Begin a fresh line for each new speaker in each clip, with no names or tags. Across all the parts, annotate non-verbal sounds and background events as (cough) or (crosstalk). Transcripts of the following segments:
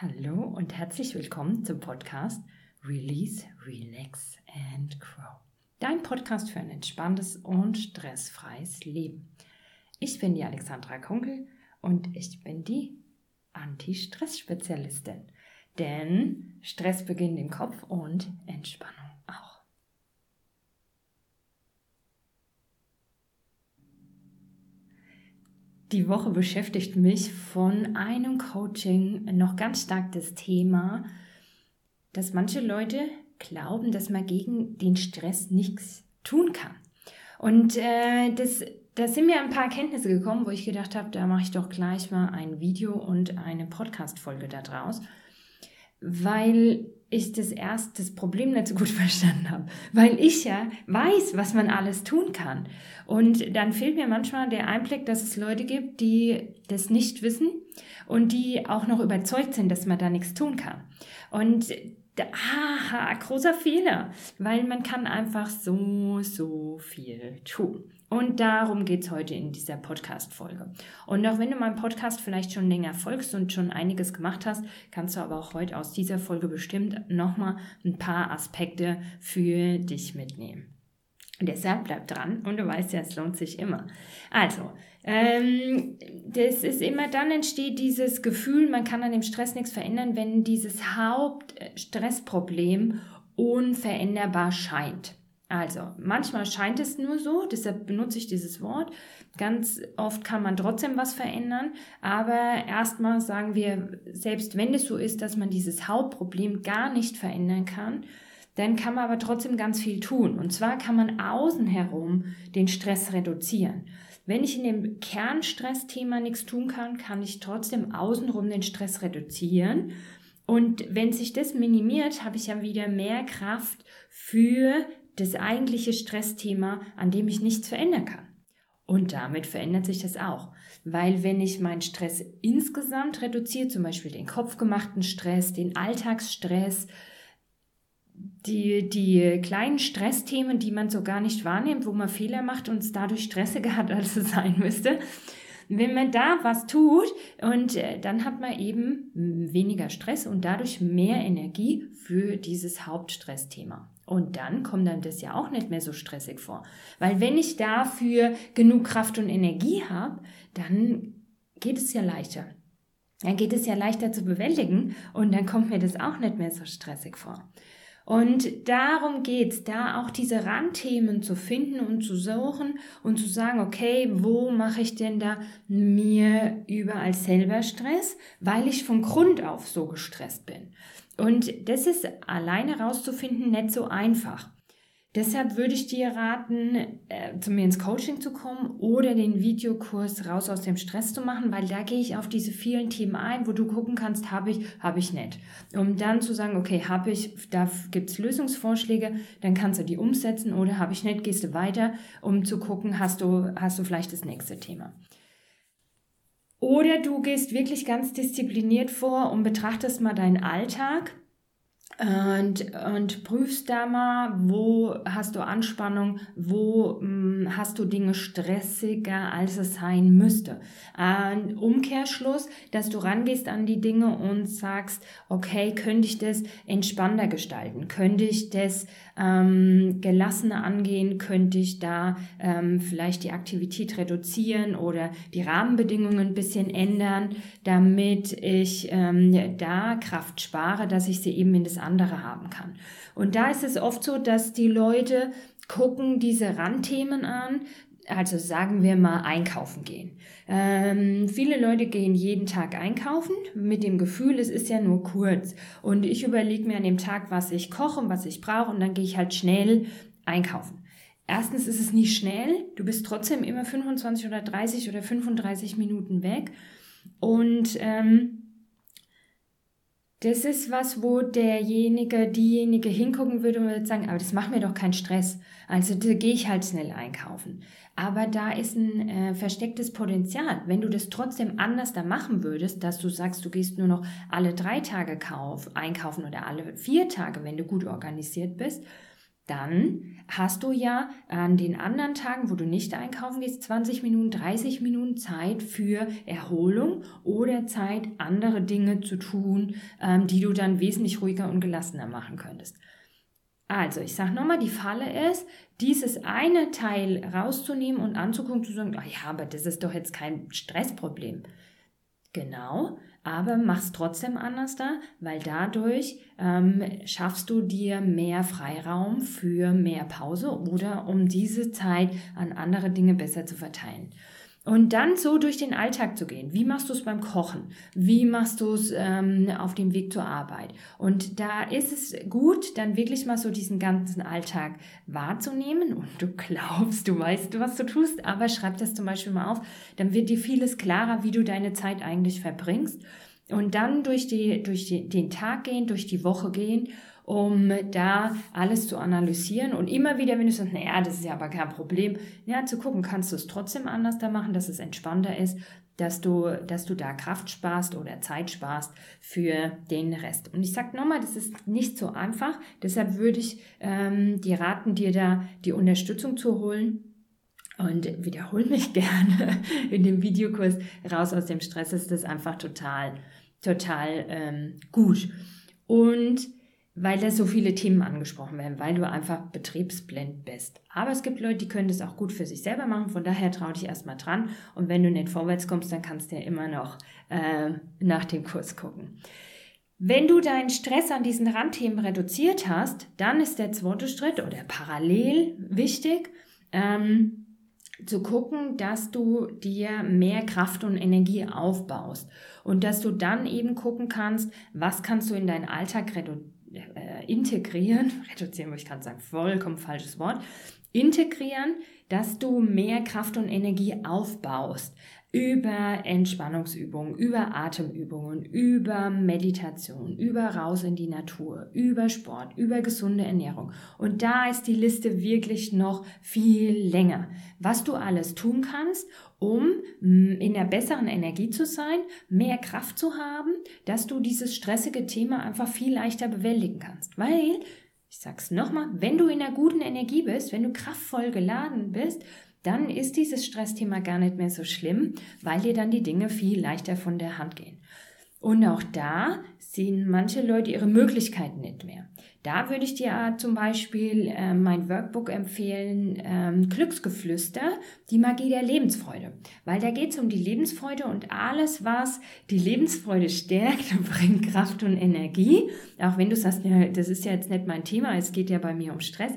Hallo und herzlich willkommen zum Podcast Release, Relax and Grow. Dein Podcast für ein entspanntes und stressfreies Leben. Ich bin die Alexandra Kunkel und ich bin die Anti-Stress-Spezialistin. Denn Stress beginnt im Kopf und Entspannung auch. Die Woche beschäftigt mich von einem Coaching noch ganz stark das Thema, dass manche Leute glauben, dass man gegen den Stress nichts tun kann. Und äh, das, da sind mir ein paar Erkenntnisse gekommen, wo ich gedacht habe, da mache ich doch gleich mal ein Video und eine Podcast-Folge daraus weil ich das erst das Problem nicht so gut (laughs) verstanden habe, weil ich ja weiß, was man alles tun kann. Und dann fehlt mir manchmal der Einblick, dass es Leute gibt, die das nicht wissen und die auch noch überzeugt sind, dass man da nichts tun kann. Und aha, großer Fehler, weil man kann einfach so, so viel tun. Und darum geht es heute in dieser Podcast-Folge. Und auch wenn du meinem Podcast vielleicht schon länger folgst und schon einiges gemacht hast, kannst du aber auch heute aus dieser Folge bestimmt nochmal ein paar Aspekte für dich mitnehmen. Deshalb bleib dran und du weißt ja, es lohnt sich immer. Also, ähm, das ist immer dann entsteht dieses Gefühl, man kann an dem Stress nichts verändern, wenn dieses Hauptstressproblem unveränderbar scheint. Also, manchmal scheint es nur so, deshalb benutze ich dieses Wort. Ganz oft kann man trotzdem was verändern, aber erstmal sagen wir, selbst wenn es so ist, dass man dieses Hauptproblem gar nicht verändern kann, dann kann man aber trotzdem ganz viel tun. Und zwar kann man außen herum den Stress reduzieren. Wenn ich in dem Kernstressthema nichts tun kann, kann ich trotzdem außenrum den Stress reduzieren. Und wenn sich das minimiert, habe ich ja wieder mehr Kraft für das eigentliche Stressthema, an dem ich nichts verändern kann. Und damit verändert sich das auch. Weil wenn ich meinen Stress insgesamt reduziere, zum Beispiel den kopfgemachten Stress, den Alltagsstress, die, die kleinen Stressthemen, die man so gar nicht wahrnimmt, wo man Fehler macht und es dadurch stressiger (laughs) hat, als es sein müsste, wenn man da was tut und äh, dann hat man eben weniger Stress und dadurch mehr Energie für dieses Hauptstressthema. Und dann kommt dann das ja auch nicht mehr so stressig vor. Weil wenn ich dafür genug Kraft und Energie habe, dann geht es ja leichter. Dann geht es ja leichter zu bewältigen und dann kommt mir das auch nicht mehr so stressig vor. Und darum geht's, da auch diese Randthemen zu finden und zu suchen und zu sagen, okay, wo mache ich denn da mir überall selber Stress, weil ich von Grund auf so gestresst bin. Und das ist alleine rauszufinden nicht so einfach. Deshalb würde ich dir raten, äh, zu mir ins Coaching zu kommen oder den Videokurs raus aus dem Stress zu machen, weil da gehe ich auf diese vielen Themen ein, wo du gucken kannst, habe ich, habe ich nicht. Um dann zu sagen, okay, habe ich, da gibt es Lösungsvorschläge, dann kannst du die umsetzen oder habe ich nicht, gehst du weiter, um zu gucken, hast du, hast du vielleicht das nächste Thema. Oder du gehst wirklich ganz diszipliniert vor und betrachtest mal deinen Alltag und, und prüfst da mal, wo hast du Anspannung, wo mh, hm, hast du Dinge stressiger, als es sein müsste. Ein Umkehrschluss, dass du rangehst an die Dinge und sagst, okay, könnte ich das entspannter gestalten? Könnte ich das ähm, gelassener angehen? Könnte ich da ähm, vielleicht die Aktivität reduzieren oder die Rahmenbedingungen ein bisschen ändern, damit ich ähm, da Kraft spare, dass ich sie eben in das andere haben kann. Und da ist es oft so, dass die Leute gucken diese Randthemen an, also sagen wir mal einkaufen gehen. Ähm, viele Leute gehen jeden Tag einkaufen mit dem Gefühl, es ist ja nur kurz. Und ich überlege mir an dem Tag, was ich koche und was ich brauche und dann gehe ich halt schnell einkaufen. Erstens ist es nicht schnell, du bist trotzdem immer 25 oder 30 oder 35 Minuten weg. Und ähm, das ist was, wo derjenige, diejenige hingucken würde und würde sagen, aber das macht mir doch keinen Stress. Also da gehe ich halt schnell einkaufen. Aber da ist ein äh, verstecktes Potenzial. Wenn du das trotzdem anders da machen würdest, dass du sagst, du gehst nur noch alle drei Tage kauf, einkaufen oder alle vier Tage, wenn du gut organisiert bist, dann hast du ja an den anderen Tagen, wo du nicht einkaufen gehst, 20 Minuten, 30 Minuten Zeit für Erholung oder Zeit, andere Dinge zu tun, ähm, die du dann wesentlich ruhiger und gelassener machen könntest. Also, ich sage nochmal, die Falle ist, dieses eine Teil rauszunehmen und anzugucken, zu sagen, ach ja, aber das ist doch jetzt kein Stressproblem. Genau, aber mach's trotzdem anders da, weil dadurch ähm, schaffst du dir mehr Freiraum für mehr Pause oder um diese Zeit an andere Dinge besser zu verteilen. Und dann so durch den Alltag zu gehen. Wie machst du es beim Kochen? Wie machst du es ähm, auf dem Weg zur Arbeit? Und da ist es gut, dann wirklich mal so diesen ganzen Alltag wahrzunehmen. Und du glaubst, du weißt, was du tust, aber schreib das zum Beispiel mal auf. Dann wird dir vieles klarer, wie du deine Zeit eigentlich verbringst. Und dann durch, die, durch die, den Tag gehen, durch die Woche gehen um da alles zu analysieren und immer wieder, wenn du sagst, naja, das ist ja aber kein Problem, ja, zu gucken, kannst du es trotzdem anders da machen, dass es entspannter ist, dass du, dass du da Kraft sparst oder Zeit sparst für den Rest. Und ich sage nochmal, das ist nicht so einfach, deshalb würde ich ähm, dir raten, dir da die Unterstützung zu holen. Und wiederhol mich (laughs) gerne in dem Videokurs raus aus dem Stress ist das einfach total, total ähm, gut. Und weil da so viele Themen angesprochen werden, weil du einfach betriebsblind bist. Aber es gibt Leute, die können das auch gut für sich selber machen, von daher trau dich erstmal dran und wenn du nicht vorwärts kommst, dann kannst du ja immer noch äh, nach dem Kurs gucken. Wenn du deinen Stress an diesen Randthemen reduziert hast, dann ist der zweite Schritt oder parallel wichtig, ähm, zu gucken, dass du dir mehr Kraft und Energie aufbaust. Und dass du dann eben gucken kannst, was kannst du in deinen Alltag reduzieren äh, integrieren, (laughs) reduzieren ich gerade sagen, vollkommen falsches Wort, integrieren, dass du mehr Kraft und Energie aufbaust über Entspannungsübungen, über Atemübungen, über Meditation, über raus in die Natur, über Sport, über gesunde Ernährung. Und da ist die Liste wirklich noch viel länger. Was du alles tun kannst, um mm, in der besseren Energie zu sein, mehr Kraft zu haben, dass du dieses stressige Thema einfach viel leichter bewältigen kannst. Weil, ich sag's nochmal, wenn du in einer guten Energie bist, wenn du kraftvoll geladen bist, dann ist dieses Stressthema gar nicht mehr so schlimm, weil dir dann die Dinge viel leichter von der Hand gehen. Und auch da sehen manche Leute ihre Möglichkeiten nicht mehr. Da würde ich dir zum Beispiel äh, mein Workbook empfehlen, ähm, Glücksgeflüster, die Magie der Lebensfreude. Weil da geht es um die Lebensfreude und alles, was die Lebensfreude stärkt, (laughs) bringt Kraft und Energie. Auch wenn du sagst, ja, das ist ja jetzt nicht mein Thema, es geht ja bei mir um Stress.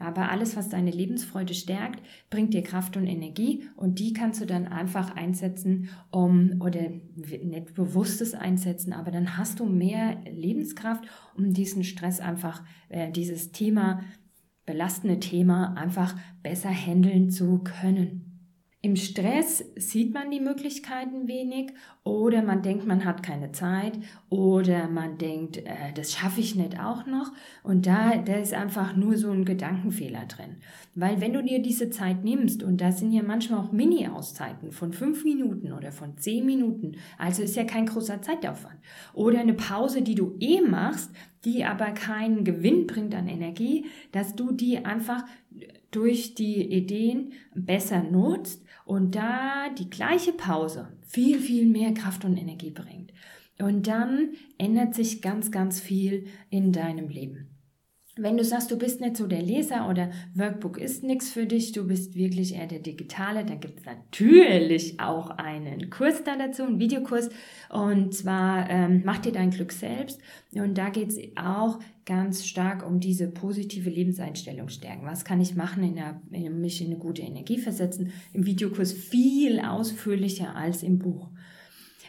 Aber alles, was deine Lebensfreude stärkt, bringt dir Kraft und Energie und die kannst du dann einfach einsetzen, um, oder nicht bewusstes einsetzen, aber dann hast du mehr Lebenskraft, um diesen Stress einfach, äh, dieses Thema, belastende Thema einfach besser handeln zu können. Im Stress sieht man die Möglichkeiten wenig oder man denkt, man hat keine Zeit oder man denkt, äh, das schaffe ich nicht auch noch. Und da, da ist einfach nur so ein Gedankenfehler drin. Weil wenn du dir diese Zeit nimmst, und da sind ja manchmal auch Mini-Auszeiten von fünf Minuten oder von zehn Minuten, also ist ja kein großer Zeitaufwand. Oder eine Pause, die du eh machst, die aber keinen Gewinn bringt an Energie, dass du die einfach durch die Ideen besser nutzt und da die gleiche Pause viel, viel mehr Kraft und Energie bringt. Und dann ändert sich ganz, ganz viel in deinem Leben. Wenn du sagst, du bist nicht so der Leser oder Workbook ist nichts für dich, du bist wirklich eher der Digitale, dann gibt es natürlich auch einen Kurs da dazu, einen Videokurs. Und zwar ähm, Mach dir dein Glück selbst. Und da geht es auch ganz stark um diese positive Lebenseinstellung stärken. Was kann ich machen, in der, in mich in eine gute Energie versetzen? Im Videokurs viel ausführlicher als im Buch.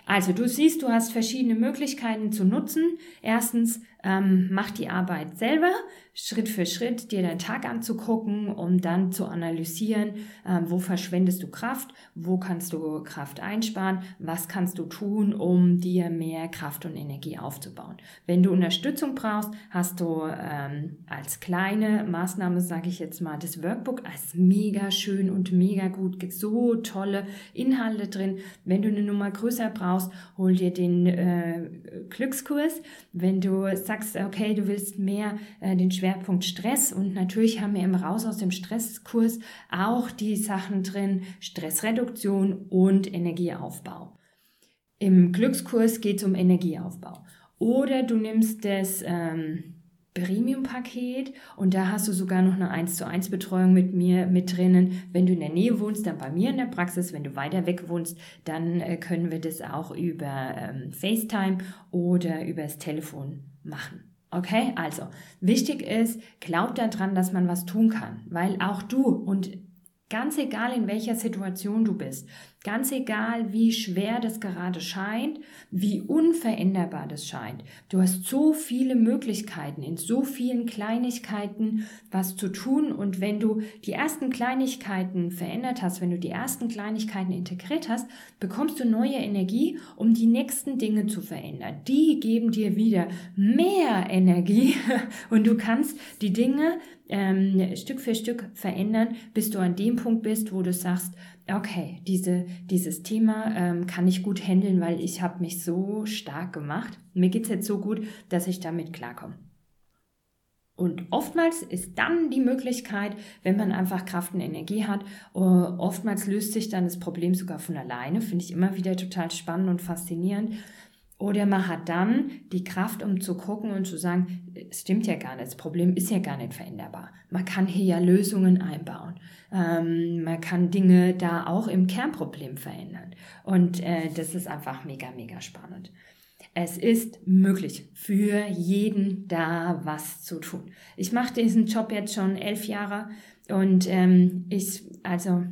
Also du siehst, du hast verschiedene Möglichkeiten zu nutzen. Erstens, ähm, mach die Arbeit selber, Schritt für Schritt, dir deinen Tag anzugucken, um dann zu analysieren, ähm, wo verschwendest du Kraft, wo kannst du Kraft einsparen, was kannst du tun, um dir mehr Kraft und Energie aufzubauen. Wenn du Unterstützung brauchst, hast du ähm, als kleine Maßnahme, sage ich jetzt mal, das Workbook als mega schön und mega gut, gibt so tolle Inhalte drin. Wenn du eine Nummer größer brauchst, hol dir den äh, Glückskurs. Wenn du sagst, okay, du willst mehr äh, den Schwerpunkt Stress und natürlich haben wir im Raus aus dem Stresskurs auch die Sachen drin, Stressreduktion und Energieaufbau. Im Glückskurs geht es um Energieaufbau. Oder du nimmst das ähm, Premium-Paket und da hast du sogar noch eine 1 zu 1 Betreuung mit mir mit drinnen. Wenn du in der Nähe wohnst, dann bei mir in der Praxis. Wenn du weiter weg wohnst, dann äh, können wir das auch über ähm, FaceTime oder übers Telefon machen. Okay, also wichtig ist, glaub daran, dass man was tun kann, weil auch du und ganz egal in welcher Situation du bist, Ganz egal, wie schwer das gerade scheint, wie unveränderbar das scheint. Du hast so viele Möglichkeiten, in so vielen Kleinigkeiten was zu tun. Und wenn du die ersten Kleinigkeiten verändert hast, wenn du die ersten Kleinigkeiten integriert hast, bekommst du neue Energie, um die nächsten Dinge zu verändern. Die geben dir wieder mehr Energie (laughs) und du kannst die Dinge ähm, Stück für Stück verändern, bis du an dem Punkt bist, wo du sagst, okay, diese, dieses Thema ähm, kann ich gut handeln, weil ich habe mich so stark gemacht. Mir geht es jetzt so gut, dass ich damit klarkomme. Und oftmals ist dann die Möglichkeit, wenn man einfach Kraft und Energie hat, uh, oftmals löst sich dann das Problem sogar von alleine. Finde ich immer wieder total spannend und faszinierend. Oder man hat dann die Kraft, um zu gucken und zu sagen, es stimmt ja gar nicht, das Problem ist ja gar nicht veränderbar. Man kann hier ja Lösungen einbauen. Ähm, man kann Dinge da auch im Kernproblem verändern. Und äh, das ist einfach mega, mega spannend. Es ist möglich, für jeden da was zu tun. Ich mache diesen Job jetzt schon elf Jahre und ähm, ich, also,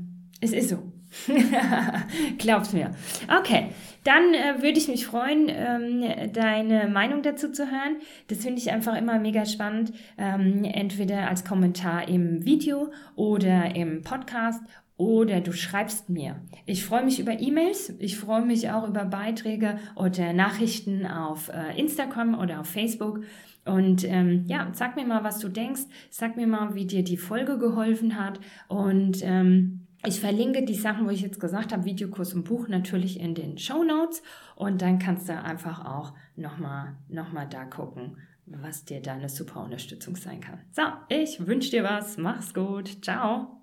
es ist so. (laughs) Glaub's mir. Okay, dann äh, würde ich mich freuen, ähm, deine Meinung dazu zu hören. Das finde ich einfach immer mega spannend. Ähm, entweder als Kommentar im Video oder im Podcast oder du schreibst mir. Ich freue mich über E-Mails, ich freue mich auch über Beiträge oder Nachrichten auf äh, Instagram oder auf Facebook. Und ähm, ja, sag mir mal, was du denkst. Sag mir mal, wie dir die Folge geholfen hat. Und ähm, ich verlinke die Sachen, wo ich jetzt gesagt habe, Videokurs und Buch natürlich in den Show Notes und dann kannst du einfach auch nochmal noch mal da gucken, was dir deine super Unterstützung sein kann. So, ich wünsche dir was, mach's gut, ciao.